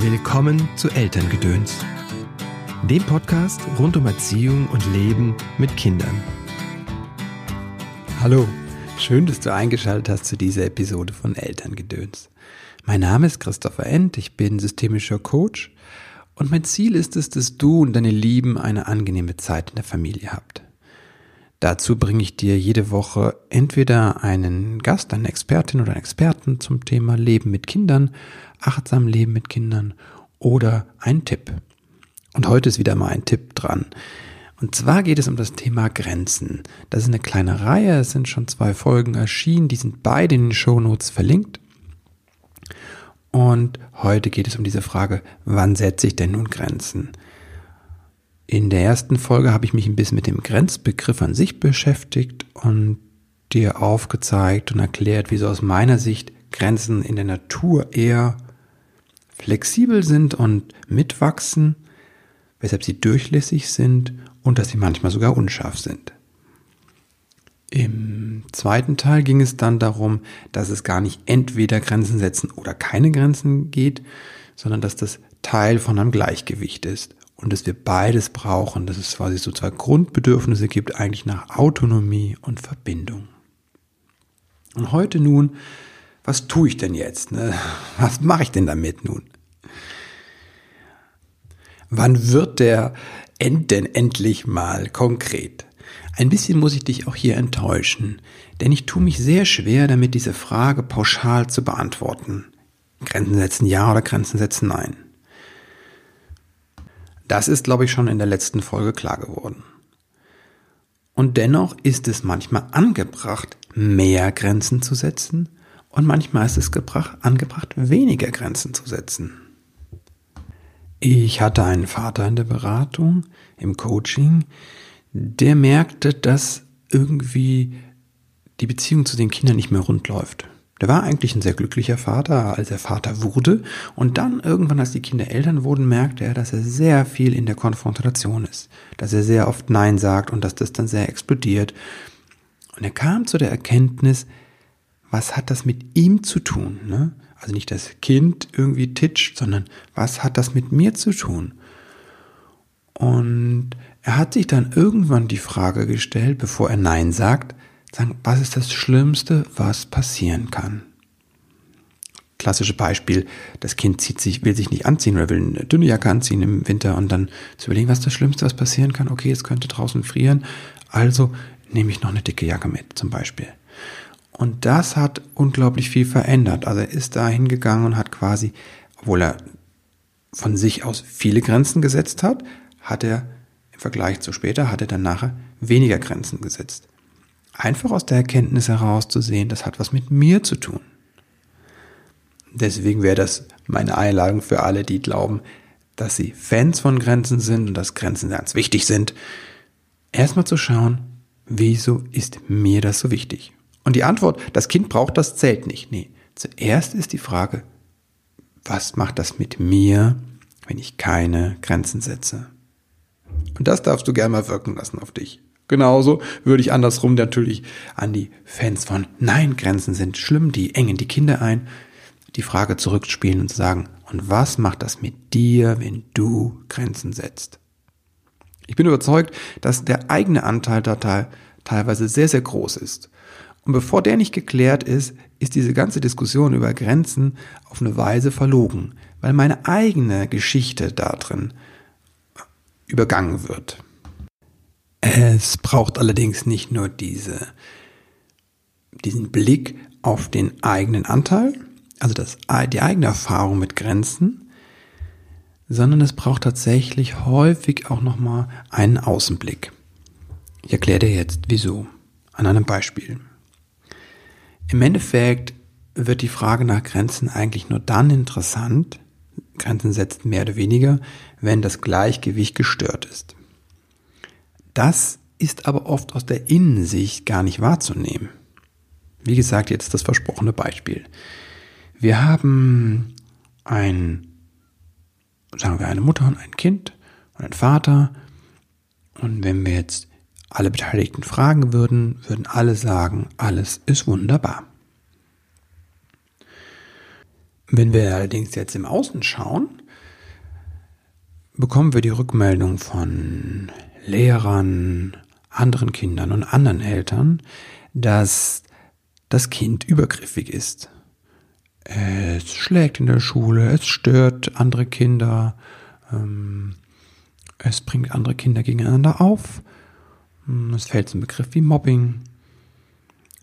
Willkommen zu Elterngedöns, dem Podcast rund um Erziehung und Leben mit Kindern. Hallo, schön, dass du eingeschaltet hast zu dieser Episode von Elterngedöns. Mein Name ist Christopher End, ich bin systemischer Coach und mein Ziel ist es, dass du und deine Lieben eine angenehme Zeit in der Familie habt. Dazu bringe ich dir jede Woche entweder einen Gast, eine Expertin oder einen Experten zum Thema Leben mit Kindern, achtsam Leben mit Kindern oder einen Tipp. Und heute ist wieder mal ein Tipp dran. Und zwar geht es um das Thema Grenzen. Das ist eine kleine Reihe, es sind schon zwei Folgen erschienen, die sind beide in den Shownotes verlinkt. Und heute geht es um diese Frage, wann setze ich denn nun Grenzen? In der ersten Folge habe ich mich ein bisschen mit dem Grenzbegriff an sich beschäftigt und dir aufgezeigt und erklärt, wieso aus meiner Sicht Grenzen in der Natur eher flexibel sind und mitwachsen, weshalb sie durchlässig sind und dass sie manchmal sogar unscharf sind. Im zweiten Teil ging es dann darum, dass es gar nicht entweder Grenzen setzen oder keine Grenzen geht, sondern dass das Teil von einem Gleichgewicht ist und dass wir beides brauchen, dass es quasi so zwei Grundbedürfnisse gibt, eigentlich nach Autonomie und Verbindung. Und heute nun, was tue ich denn jetzt? Ne? Was mache ich denn damit nun? Wann wird der End denn endlich mal konkret? Ein bisschen muss ich dich auch hier enttäuschen, denn ich tue mich sehr schwer damit, diese Frage pauschal zu beantworten. Grenzen setzen ja oder Grenzen setzen nein. Das ist, glaube ich, schon in der letzten Folge klar geworden. Und dennoch ist es manchmal angebracht, mehr Grenzen zu setzen und manchmal ist es gebracht, angebracht, weniger Grenzen zu setzen. Ich hatte einen Vater in der Beratung, im Coaching, der merkte, dass irgendwie die Beziehung zu den Kindern nicht mehr rund läuft. Der war eigentlich ein sehr glücklicher Vater, als er Vater wurde. Und dann irgendwann, als die Kinder Eltern wurden, merkte er, dass er sehr viel in der Konfrontation ist. Dass er sehr oft Nein sagt und dass das dann sehr explodiert. Und er kam zu der Erkenntnis, was hat das mit ihm zu tun? Ne? Also nicht das Kind irgendwie titscht, sondern was hat das mit mir zu tun? Und er hat sich dann irgendwann die Frage gestellt, bevor er Nein sagt, sagen, was ist das Schlimmste, was passieren kann? Klassische Beispiel, das Kind zieht sich, will sich nicht anziehen oder will eine dünne Jacke anziehen im Winter und dann zu überlegen, was ist das Schlimmste, was passieren kann? Okay, es könnte draußen frieren, also nehme ich noch eine dicke Jacke mit, zum Beispiel. Und das hat unglaublich viel verändert. Also er ist da hingegangen und hat quasi, obwohl er von sich aus viele Grenzen gesetzt hat, hat er im Vergleich zu später, hat er dann nachher weniger Grenzen gesetzt. Einfach aus der Erkenntnis heraus zu sehen, das hat was mit mir zu tun. Deswegen wäre das meine Einladung für alle, die glauben, dass sie Fans von Grenzen sind und dass Grenzen ganz wichtig sind. Erstmal zu schauen, wieso ist mir das so wichtig? Und die Antwort, das Kind braucht das zählt nicht. Nee, zuerst ist die Frage, was macht das mit mir, wenn ich keine Grenzen setze? Und das darfst du gerne mal wirken lassen auf dich. Genauso würde ich andersrum natürlich an die Fans von Nein, Grenzen sind schlimm, die engen die Kinder ein, die Frage zurückspielen und sagen, und was macht das mit dir, wenn du Grenzen setzt? Ich bin überzeugt, dass der eigene Anteil da teilweise sehr, sehr groß ist. Und bevor der nicht geklärt ist, ist diese ganze Diskussion über Grenzen auf eine Weise verlogen, weil meine eigene Geschichte da drin übergangen wird. Es braucht allerdings nicht nur diese, diesen Blick auf den eigenen Anteil, also das, die eigene Erfahrung mit Grenzen, sondern es braucht tatsächlich häufig auch nochmal einen Außenblick. Ich erkläre dir jetzt wieso. An einem Beispiel. Im Endeffekt wird die Frage nach Grenzen eigentlich nur dann interessant, Grenzen setzt mehr oder weniger, wenn das Gleichgewicht gestört ist. Das ist aber oft aus der Innensicht gar nicht wahrzunehmen. Wie gesagt, jetzt das versprochene Beispiel. Wir haben ein, sagen wir eine Mutter und ein Kind und ein Vater. Und wenn wir jetzt alle Beteiligten fragen würden, würden alle sagen, alles ist wunderbar. Wenn wir allerdings jetzt im Außen schauen, bekommen wir die Rückmeldung von Lehrern, anderen Kindern und anderen Eltern, dass das Kind übergriffig ist. Es schlägt in der Schule, es stört andere Kinder, ähm, es bringt andere Kinder gegeneinander auf, es fällt zum Begriff wie Mobbing.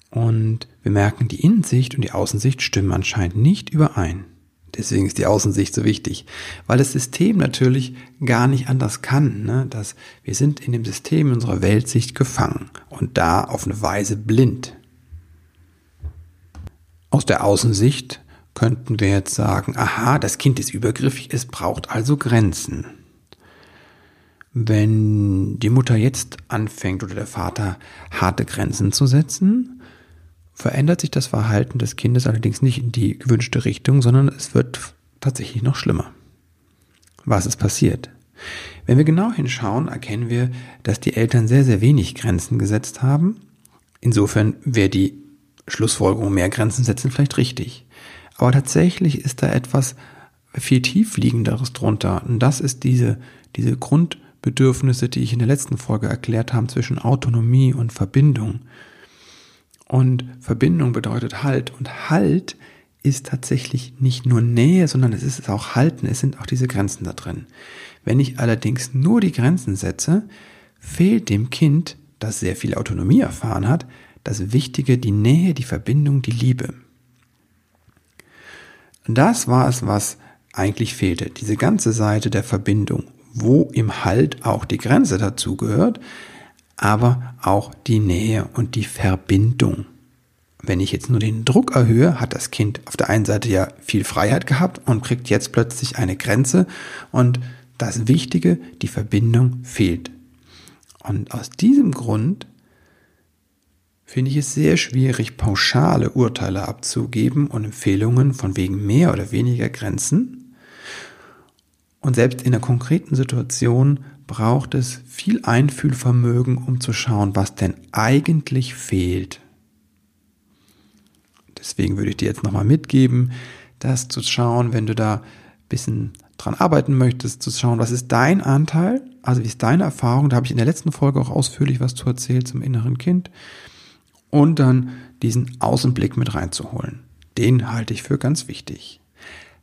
Und wir merken, die Innensicht und die Außensicht stimmen anscheinend nicht überein. Deswegen ist die Außensicht so wichtig, weil das System natürlich gar nicht anders kann. Ne? Dass wir sind in dem System unserer Weltsicht gefangen und da auf eine Weise blind. Aus der Außensicht könnten wir jetzt sagen, aha, das Kind ist übergriffig, es braucht also Grenzen. Wenn die Mutter jetzt anfängt oder der Vater harte Grenzen zu setzen, verändert sich das Verhalten des Kindes allerdings nicht in die gewünschte Richtung, sondern es wird tatsächlich noch schlimmer. Was ist passiert? Wenn wir genau hinschauen, erkennen wir, dass die Eltern sehr, sehr wenig Grenzen gesetzt haben. Insofern wäre die Schlussfolgerung, mehr Grenzen setzen, vielleicht richtig. Aber tatsächlich ist da etwas viel tiefliegenderes drunter. Und das ist diese, diese Grundbedürfnisse, die ich in der letzten Folge erklärt habe, zwischen Autonomie und Verbindung. Und Verbindung bedeutet Halt. Und Halt ist tatsächlich nicht nur Nähe, sondern es ist auch Halten. Es sind auch diese Grenzen da drin. Wenn ich allerdings nur die Grenzen setze, fehlt dem Kind, das sehr viel Autonomie erfahren hat, das Wichtige, die Nähe, die Verbindung, die Liebe. Das war es, was eigentlich fehlte. Diese ganze Seite der Verbindung, wo im Halt auch die Grenze dazu gehört, aber auch die Nähe und die Verbindung. Wenn ich jetzt nur den Druck erhöhe, hat das Kind auf der einen Seite ja viel Freiheit gehabt und kriegt jetzt plötzlich eine Grenze und das Wichtige, die Verbindung fehlt. Und aus diesem Grund finde ich es sehr schwierig, pauschale Urteile abzugeben und Empfehlungen von wegen mehr oder weniger Grenzen. Und selbst in der konkreten Situation braucht es viel Einfühlvermögen, um zu schauen, was denn eigentlich fehlt. Deswegen würde ich dir jetzt nochmal mitgeben, das zu schauen, wenn du da ein bisschen dran arbeiten möchtest, zu schauen, was ist dein Anteil, also wie ist deine Erfahrung, da habe ich in der letzten Folge auch ausführlich was zu erzählt zum inneren Kind und dann diesen Außenblick mit reinzuholen. Den halte ich für ganz wichtig.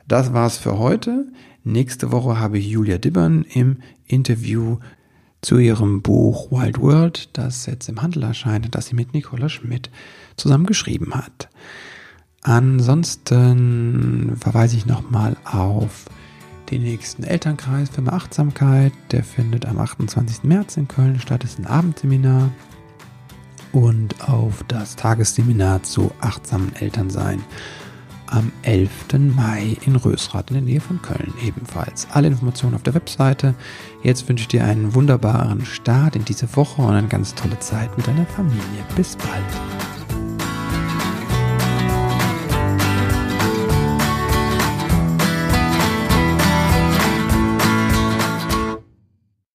Das war's für heute. Nächste Woche habe ich Julia Dibbern im Interview zu ihrem Buch Wild World, das jetzt im Handel erscheint, das sie mit Nicola Schmidt zusammen geschrieben hat. Ansonsten verweise ich nochmal auf den nächsten Elternkreis für Achtsamkeit. Der findet am 28. März in Köln statt. Ist ein Abendseminar und auf das Tagesseminar zu achtsamen Elternsein am 11. Mai in Rösrath in der Nähe von Köln ebenfalls. Alle Informationen auf der Webseite. Jetzt wünsche ich dir einen wunderbaren Start in diese Woche und eine ganz tolle Zeit mit deiner Familie. Bis bald.